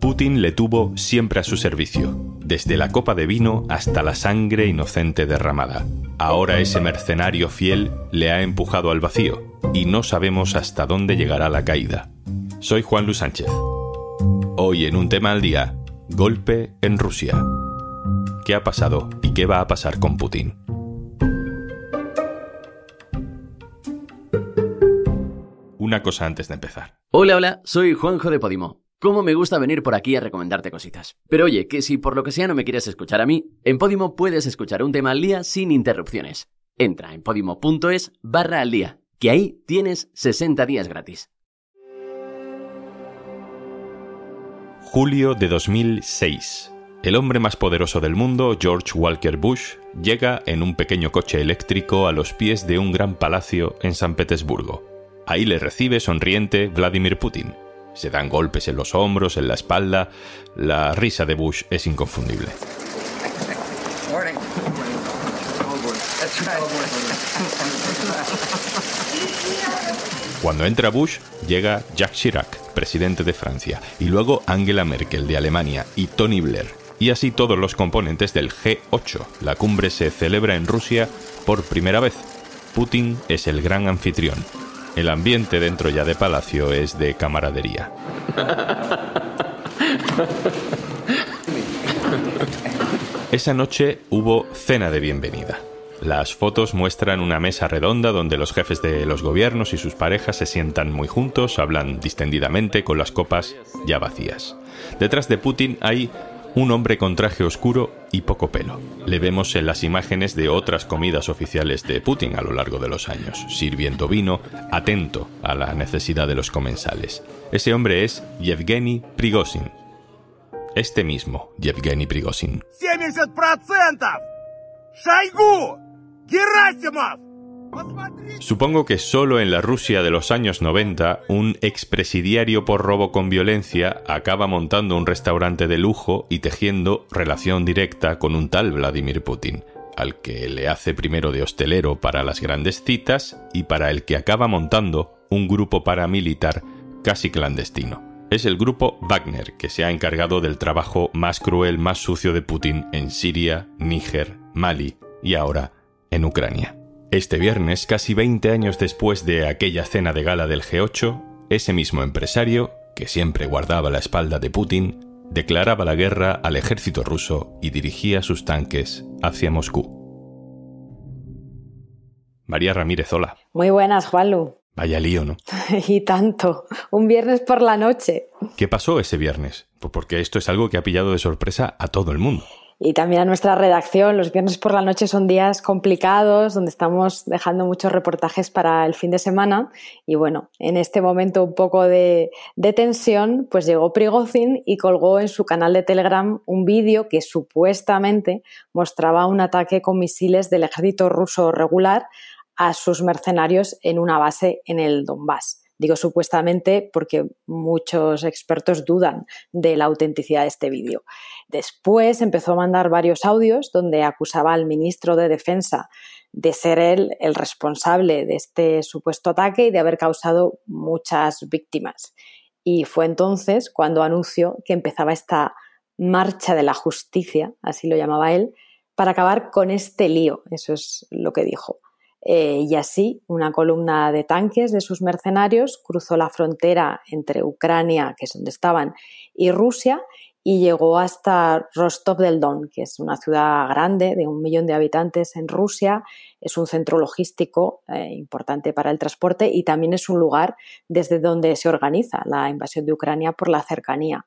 Putin le tuvo siempre a su servicio, desde la copa de vino hasta la sangre inocente derramada. Ahora ese mercenario fiel le ha empujado al vacío y no sabemos hasta dónde llegará la caída. Soy Juan Luis Sánchez. Hoy en un tema al día, golpe en Rusia. ¿Qué ha pasado y qué va a pasar con Putin? Una cosa antes de empezar. Hola, hola, soy Juanjo de Podimo. ¿Cómo me gusta venir por aquí a recomendarte cositas? Pero oye, que si por lo que sea no me quieres escuchar a mí, en Podimo puedes escuchar un tema al día sin interrupciones. Entra en podimo.es barra al día, que ahí tienes 60 días gratis. Julio de 2006. El hombre más poderoso del mundo, George Walker Bush, llega en un pequeño coche eléctrico a los pies de un gran palacio en San Petersburgo. Ahí le recibe sonriente Vladimir Putin se dan golpes en los hombros, en la espalda. La risa de Bush es inconfundible. Cuando entra Bush, llega Jacques Chirac, presidente de Francia, y luego Angela Merkel de Alemania y Tony Blair, y así todos los componentes del G8. La cumbre se celebra en Rusia por primera vez. Putin es el gran anfitrión. El ambiente dentro ya de Palacio es de camaradería. Esa noche hubo cena de bienvenida. Las fotos muestran una mesa redonda donde los jefes de los gobiernos y sus parejas se sientan muy juntos, hablan distendidamente con las copas ya vacías. Detrás de Putin hay un hombre con traje oscuro y poco pelo. Le vemos en las imágenes de otras comidas oficiales de Putin a lo largo de los años, sirviendo vino, atento a la necesidad de los comensales. Ese hombre es Yevgeny Prigozhin. Este mismo, Yevgeny Prigozhin. ¡70%! ¡Shaigu! ¡Gerasimov! Supongo que solo en la Rusia de los años 90 un expresidiario por robo con violencia acaba montando un restaurante de lujo y tejiendo relación directa con un tal Vladimir Putin, al que le hace primero de hostelero para las grandes citas y para el que acaba montando un grupo paramilitar casi clandestino. Es el grupo Wagner, que se ha encargado del trabajo más cruel, más sucio de Putin en Siria, Níger, Mali y ahora en Ucrania. Este viernes, casi 20 años después de aquella cena de gala del G8, ese mismo empresario, que siempre guardaba la espalda de Putin, declaraba la guerra al ejército ruso y dirigía sus tanques hacia Moscú. María Ramírez, hola. Muy buenas, Juanlu. Vaya lío, ¿no? y tanto. Un viernes por la noche. ¿Qué pasó ese viernes? Porque esto es algo que ha pillado de sorpresa a todo el mundo y también a nuestra redacción. Los viernes por la noche son días complicados donde estamos dejando muchos reportajes para el fin de semana y bueno, en este momento un poco de, tensión, pues llegó Prigozhin y colgó en su canal de Telegram un vídeo que supuestamente mostraba un ataque con misiles del ejército ruso regular a sus mercenarios en una base en el Donbass. Digo supuestamente porque muchos expertos dudan de la autenticidad de este vídeo. Después empezó a mandar varios audios donde acusaba al ministro de Defensa de ser él el responsable de este supuesto ataque y de haber causado muchas víctimas. Y fue entonces cuando anunció que empezaba esta marcha de la justicia, así lo llamaba él, para acabar con este lío. Eso es lo que dijo. Eh, y así, una columna de tanques de sus mercenarios cruzó la frontera entre Ucrania, que es donde estaban, y Rusia, y llegó hasta Rostov del Don, que es una ciudad grande de un millón de habitantes en Rusia, es un centro logístico eh, importante para el transporte y también es un lugar desde donde se organiza la invasión de Ucrania por la cercanía.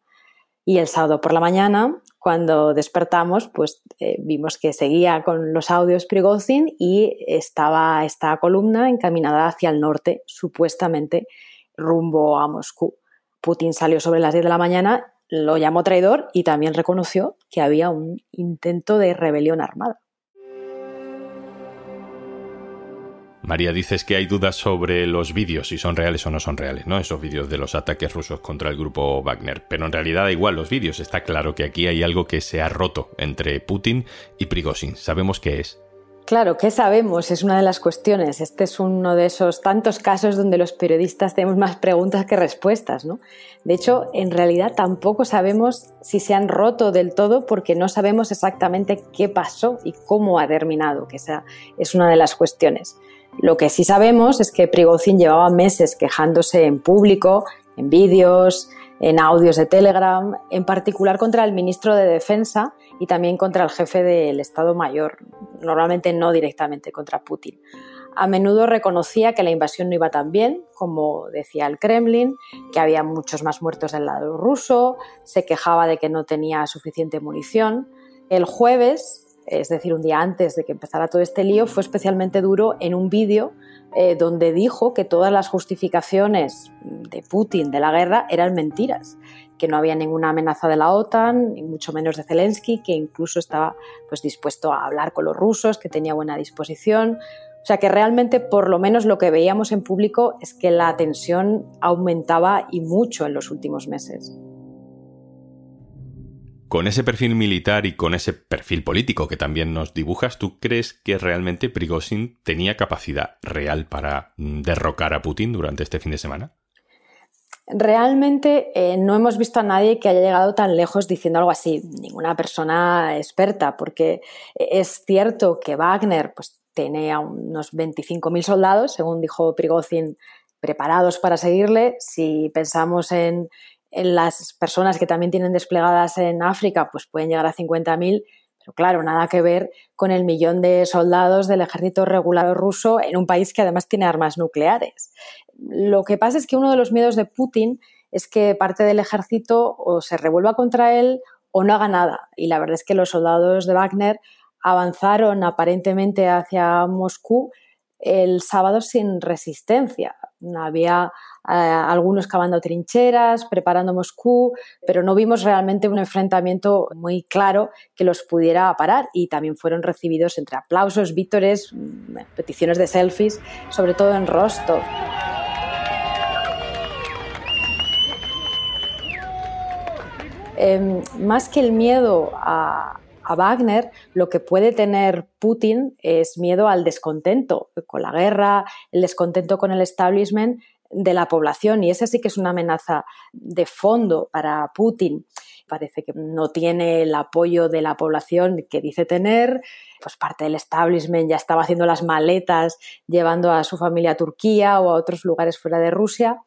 Y el sábado por la mañana, cuando despertamos, pues eh, vimos que seguía con los audios Prigozhin y estaba esta columna encaminada hacia el norte, supuestamente rumbo a Moscú. Putin salió sobre las 10 de la mañana, lo llamó traidor y también reconoció que había un intento de rebelión armada. María, dices que hay dudas sobre los vídeos, si son reales o no son reales, ¿no? Esos vídeos de los ataques rusos contra el grupo Wagner. Pero en realidad da igual los vídeos. Está claro que aquí hay algo que se ha roto entre Putin y Prigozhin. Sabemos qué es. Claro, ¿qué sabemos? Es una de las cuestiones. Este es uno de esos tantos casos donde los periodistas tenemos más preguntas que respuestas, ¿no? De hecho, en realidad tampoco sabemos si se han roto del todo porque no sabemos exactamente qué pasó y cómo ha terminado, que esa es una de las cuestiones. Lo que sí sabemos es que Prigozhin llevaba meses quejándose en público, en vídeos, en audios de Telegram, en particular contra el ministro de Defensa y también contra el jefe del Estado Mayor, normalmente no directamente contra Putin. A menudo reconocía que la invasión no iba tan bien, como decía el Kremlin, que había muchos más muertos del lado ruso, se quejaba de que no tenía suficiente munición. El jueves, es decir, un día antes de que empezara todo este lío, fue especialmente duro en un vídeo eh, donde dijo que todas las justificaciones de Putin de la guerra eran mentiras, que no había ninguna amenaza de la OTAN, ni mucho menos de Zelensky, que incluso estaba pues, dispuesto a hablar con los rusos, que tenía buena disposición. O sea que realmente, por lo menos lo que veíamos en público es que la tensión aumentaba y mucho en los últimos meses con ese perfil militar y con ese perfil político que también nos dibujas, ¿tú crees que realmente Prigozhin tenía capacidad real para mm, derrocar a Putin durante este fin de semana? Realmente eh, no hemos visto a nadie que haya llegado tan lejos diciendo algo así, ninguna persona experta, porque es cierto que Wagner pues, tiene unos 25.000 soldados, según dijo Prigozhin, preparados para seguirle. Si pensamos en, en las personas que también tienen desplegadas en África, pues pueden llegar a 50.000, pero claro, nada que ver con el millón de soldados del ejército regular ruso en un país que además tiene armas nucleares. Lo que pasa es que uno de los miedos de Putin es que parte del ejército o se revuelva contra él o no haga nada. Y la verdad es que los soldados de Wagner avanzaron aparentemente hacia Moscú el sábado sin resistencia. Había eh, algunos cavando trincheras, preparando Moscú, pero no vimos realmente un enfrentamiento muy claro que los pudiera parar y también fueron recibidos entre aplausos, vítores, mm, peticiones de selfies, sobre todo en Rostov. Em, más que el miedo a, a Wagner, lo que puede tener Putin es miedo al descontento con la guerra, el descontento con el establishment de la población. Y esa sí que es una amenaza de fondo para Putin. Parece que no tiene el apoyo de la población que dice tener, pues parte del establishment ya estaba haciendo las maletas llevando a su familia a Turquía o a otros lugares fuera de Rusia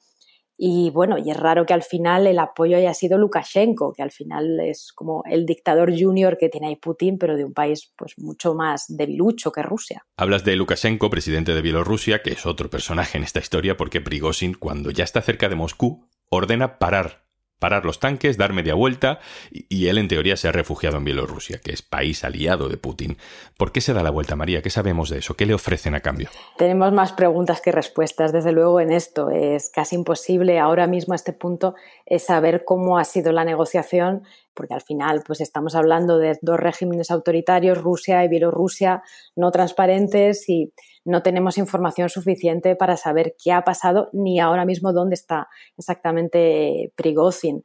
y bueno, y es raro que al final el apoyo haya sido Lukashenko, que al final es como el dictador junior que tiene ahí Putin, pero de un país pues mucho más debilucho que Rusia. Hablas de Lukashenko, presidente de Bielorrusia, que es otro personaje en esta historia porque Prigozhin, cuando ya está cerca de Moscú, ordena parar parar los tanques, dar media vuelta, y, él en teoría se ha refugiado en Bielorrusia, que es país aliado de Putin. ¿Por qué se da la vuelta, María? ¿Qué sabemos de eso? ¿Qué le ofrecen a cambio? Tenemos más preguntas que respuestas, desde luego, en esto. Es casi imposible ahora mismo a este punto saber cómo ha sido la negociación, porque al final pues estamos hablando de dos regímenes autoritarios, Rusia y Bielorrusia, no transparentes y no tenemos información suficiente para saber qué ha pasado ni ahora mismo dónde está exactamente Prigozhin.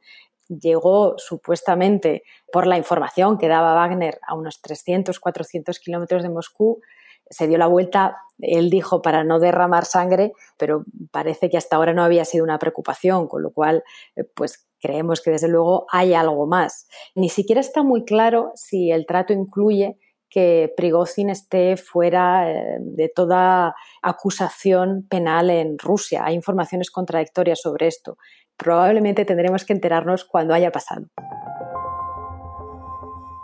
Llegó supuestamente por la información que daba Wagner a unos 300, 400 kilómetros de Moscú. Se dio la vuelta, él dijo, para no derramar sangre, pero parece que hasta ahora no había sido una preocupación, con lo cual, eh, pues creemos que desde luego hay algo más. Ni siquiera está muy claro si el trato incluye que Prigozhin esté fuera eh, de toda acusación penal en Rusia. Hay informaciones contradictorias sobre esto. Probablemente tendremos que enterarnos cuando haya pasado.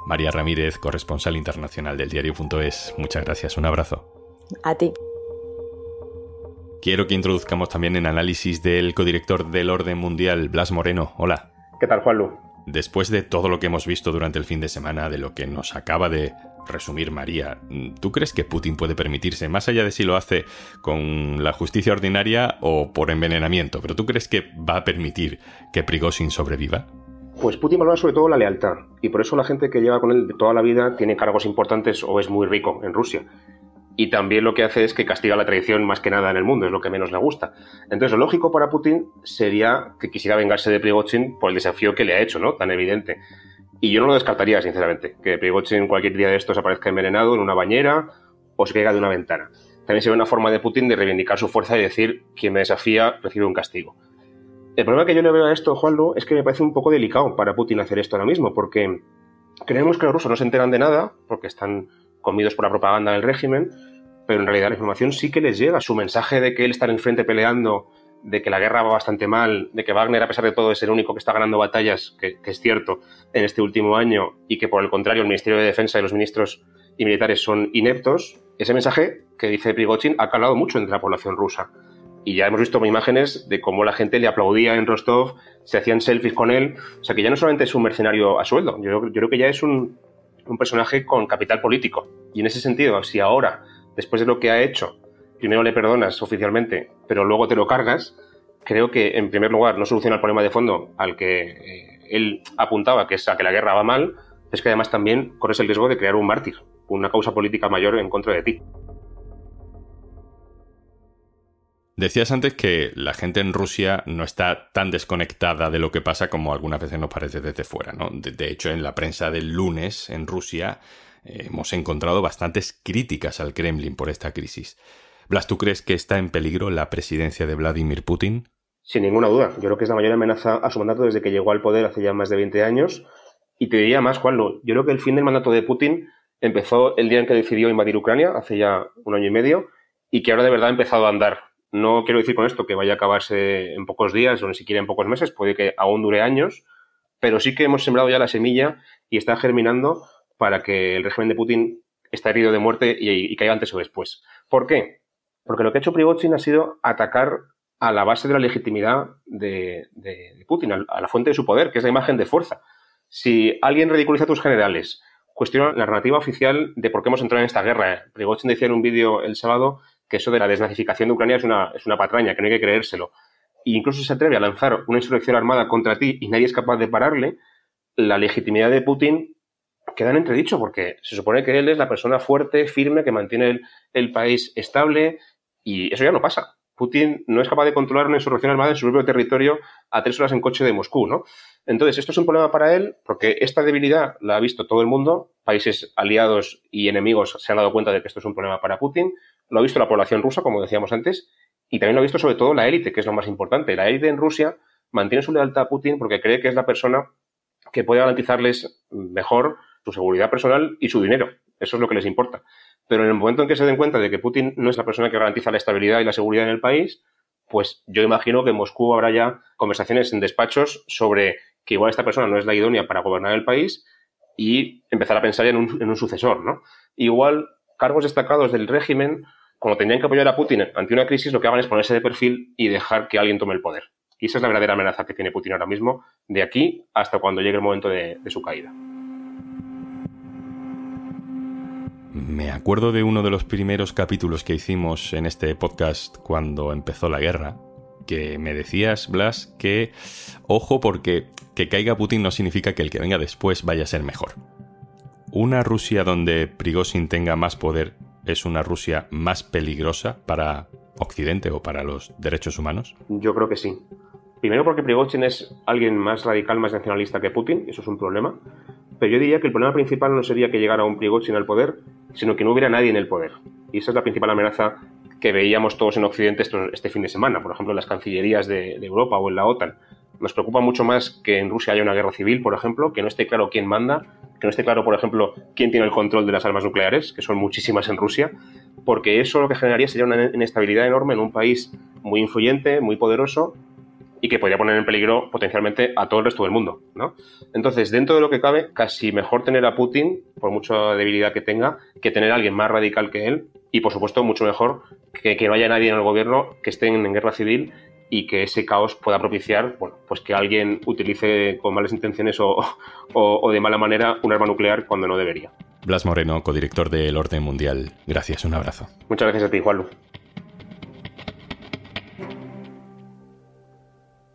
María Ramírez, corresponsal internacional del diario.es. Muchas gracias. Un abrazo. A ti. Quiero que introduzcamos también en análisis del codirector del Orden Mundial, Blas Moreno. Hola. ¿Qué tal, Juanlu? Después de todo lo que hemos visto durante el fin de semana, de lo que nos acaba de resumir María, ¿tú crees que Putin puede permitirse, más allá de si lo hace con la justicia ordinaria o por envenenamiento, pero tú crees que va a permitir que Prigozhin sobreviva? Pues Putin valora sobre todo la lealtad y por eso la gente que lleva con él toda la vida tiene cargos importantes o es muy rico en Rusia. Y también lo que hace es que castiga la traición más que nada en el mundo, es lo que menos le gusta. Entonces, lo lógico para Putin sería que quisiera vengarse de Prigozhin por el desafío que le ha hecho, ¿no? Tan evidente. Y yo no lo descartaría, sinceramente, que Prigozhin cualquier día de estos aparezca envenenado en una bañera o se caiga de una ventana. También sería una forma de Putin de reivindicar su fuerza y decir quien me desafía recibe un castigo. El problema que yo le veo a esto, Juanlu, es que me parece un poco delicado para Putin hacer esto ahora mismo, porque creemos que los rusos no se enteran de nada, porque están comidos por la propaganda del régimen, pero en realidad la información sí que les llega. Su mensaje de que él está en el frente peleando, de que la guerra va bastante mal, de que Wagner, a pesar de todo, es el único que está ganando batallas, que, es cierto, en este último año, y que por el contrario el Ministerio de Defensa y los ministros y militares son ineptos, ese mensaje que dice Prigozhin ha calado mucho entre la población rusa. Y ya hemos visto imágenes de cómo la gente le aplaudía en Rostov, se hacían selfies con él. O sea que ya no solamente es un mercenario a sueldo, yo, yo creo que ya es un, un personaje con capital político. Y en ese sentido, si ahora, después de lo que ha hecho, primero le perdonas oficialmente, pero luego te lo cargas, creo que en primer lugar no soluciona el problema de fondo al que eh, él apuntaba, que es a que la guerra va mal, es que además también corres el riesgo de crear un mártir, una causa política mayor en contra de ti. Decías antes que la gente en Rusia no está tan desconectada de lo que pasa como algunas veces nos parece desde fuera, ¿no? De, hecho, en la prensa del lunes en Rusia hemos encontrado bastantes críticas al Kremlin por esta crisis. Blas, ¿tú crees que está en peligro la presidencia de Vladimir Putin? Sin ninguna duda. Yo creo que es la mayor amenaza a su mandato desde que llegó al poder hace ya más de 20 años. Y te diría más, Juanlo, yo creo que el fin del mandato de Putin empezó el día en que decidió invadir Ucrania, hace ya un año y medio, y que ahora de verdad ha empezado a andar. No quiero decir con esto que vaya a acabarse en pocos días o ni siquiera en pocos meses, puede que aún dure años, pero sí que hemos sembrado ya la semilla y está germinando para que el régimen de Putin esté herido de muerte y, caiga antes o después. ¿Por qué? Porque lo que ha hecho Prigozhin ha sido atacar a la base de la legitimidad de, Putin, a la fuente de su poder, que es la imagen de fuerza. Si alguien ridiculiza a tus generales, cuestiona la narrativa oficial de por qué hemos entrado en esta guerra. Prigozhin decía en un vídeo el sábado que eso de la desnazificación de Ucrania es una, es una patraña, que no hay que creérselo. E incluso se atreve a lanzar una insurrección armada contra ti y nadie es capaz de pararle, la legitimidad de Putin queda en entredicho, porque se supone que él es la persona fuerte, firme, que mantiene el, el país estable, y eso ya no pasa. Putin no es capaz de controlar una insurrección armada en su propio territorio a tres horas en coche de Moscú, ¿no? Entonces, esto es un problema para él porque esta debilidad la ha visto todo el mundo, países aliados y enemigos se han dado cuenta de que esto es un problema para Putin, lo ha visto la población rusa, como decíamos antes, y también lo ha visto sobre todo la élite, que es lo más importante. La élite en Rusia mantiene su lealtad a Putin porque cree que es la persona que puede garantizarles mejor su seguridad personal y su dinero. Eso es lo que les importa. Pero en el momento en que se den cuenta de que Putin no es la persona que garantiza la estabilidad y la seguridad en el país, pues yo imagino que en Moscú habrá ya conversaciones en despachos sobre que igual esta persona no es la idónea para gobernar el país y empezar a pensar en un, en un sucesor, ¿no? Igual cargos destacados del régimen como tendrían que apoyar a Putin ante una crisis, lo que hagan es ponerse de perfil y dejar que alguien tome el poder. Y esa es la verdadera amenaza que tiene Putin ahora mismo, de aquí hasta cuando llegue el momento de, su caída. Me acuerdo de uno de los primeros capítulos que hicimos en este podcast cuando empezó la guerra, que me decías, Blas, que ojo porque que caiga Putin no significa que el que venga después vaya a ser mejor. ¿Una Rusia donde Prigozhin tenga más poder es una Rusia más peligrosa para Occidente o para los derechos humanos? Yo creo que sí. Primero porque Prigozhin es alguien más radical, más nacionalista que Putin, eso es un problema. Pero yo diría que el problema principal no sería que llegara un Prigozhin al poder, sino que no hubiera nadie en el poder. Y esa es la principal amenaza que veíamos todos en Occidente este fin de semana, por ejemplo, en las cancillerías de, de Europa o en la OTAN. Nos preocupa mucho más que en Rusia haya una guerra civil, por ejemplo, que no esté claro quién manda, que no esté claro, por ejemplo, quién tiene el control de las armas nucleares, que son muchísimas en Rusia, porque eso lo que generaría sería una inestabilidad enorme en un país muy influyente, muy poderoso y que podría poner en peligro potencialmente a todo el resto del mundo, ¿no? Entonces, dentro de lo que cabe, casi mejor tener a Putin, por mucha debilidad que tenga, que tener a alguien más radical que él y, por supuesto, mucho mejor que, que no haya nadie en el gobierno que esté en guerra civil y que ese caos pueda propiciar bueno, pues que alguien utilice con malas intenciones o, de mala manera un arma nuclear cuando no debería. Blas Moreno, codirector del Orden Mundial. Gracias, un abrazo. Muchas gracias a ti, Juanlu.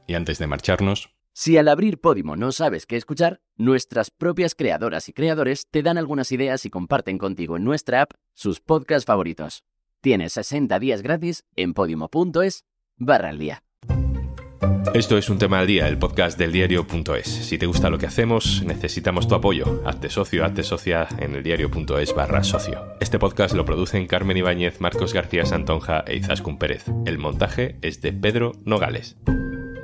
Y antes de marcharnos... Si al abrir Podimo no sabes qué escuchar, nuestras propias creadoras y creadores te dan algunas ideas y comparten contigo en nuestra app sus podcasts favoritos. Tienes 60 días gratis en podimo.es barra al día. Esto es un tema al día, el podcast del diario.es. Si te gusta lo que hacemos, necesitamos tu apoyo. Hazte socio, hazte socia en el diario.es barra socio. Este podcast lo producen Carmen Ibáñez, Marcos García Santonja e Izaskun Pérez. El montaje es de Pedro Nogales.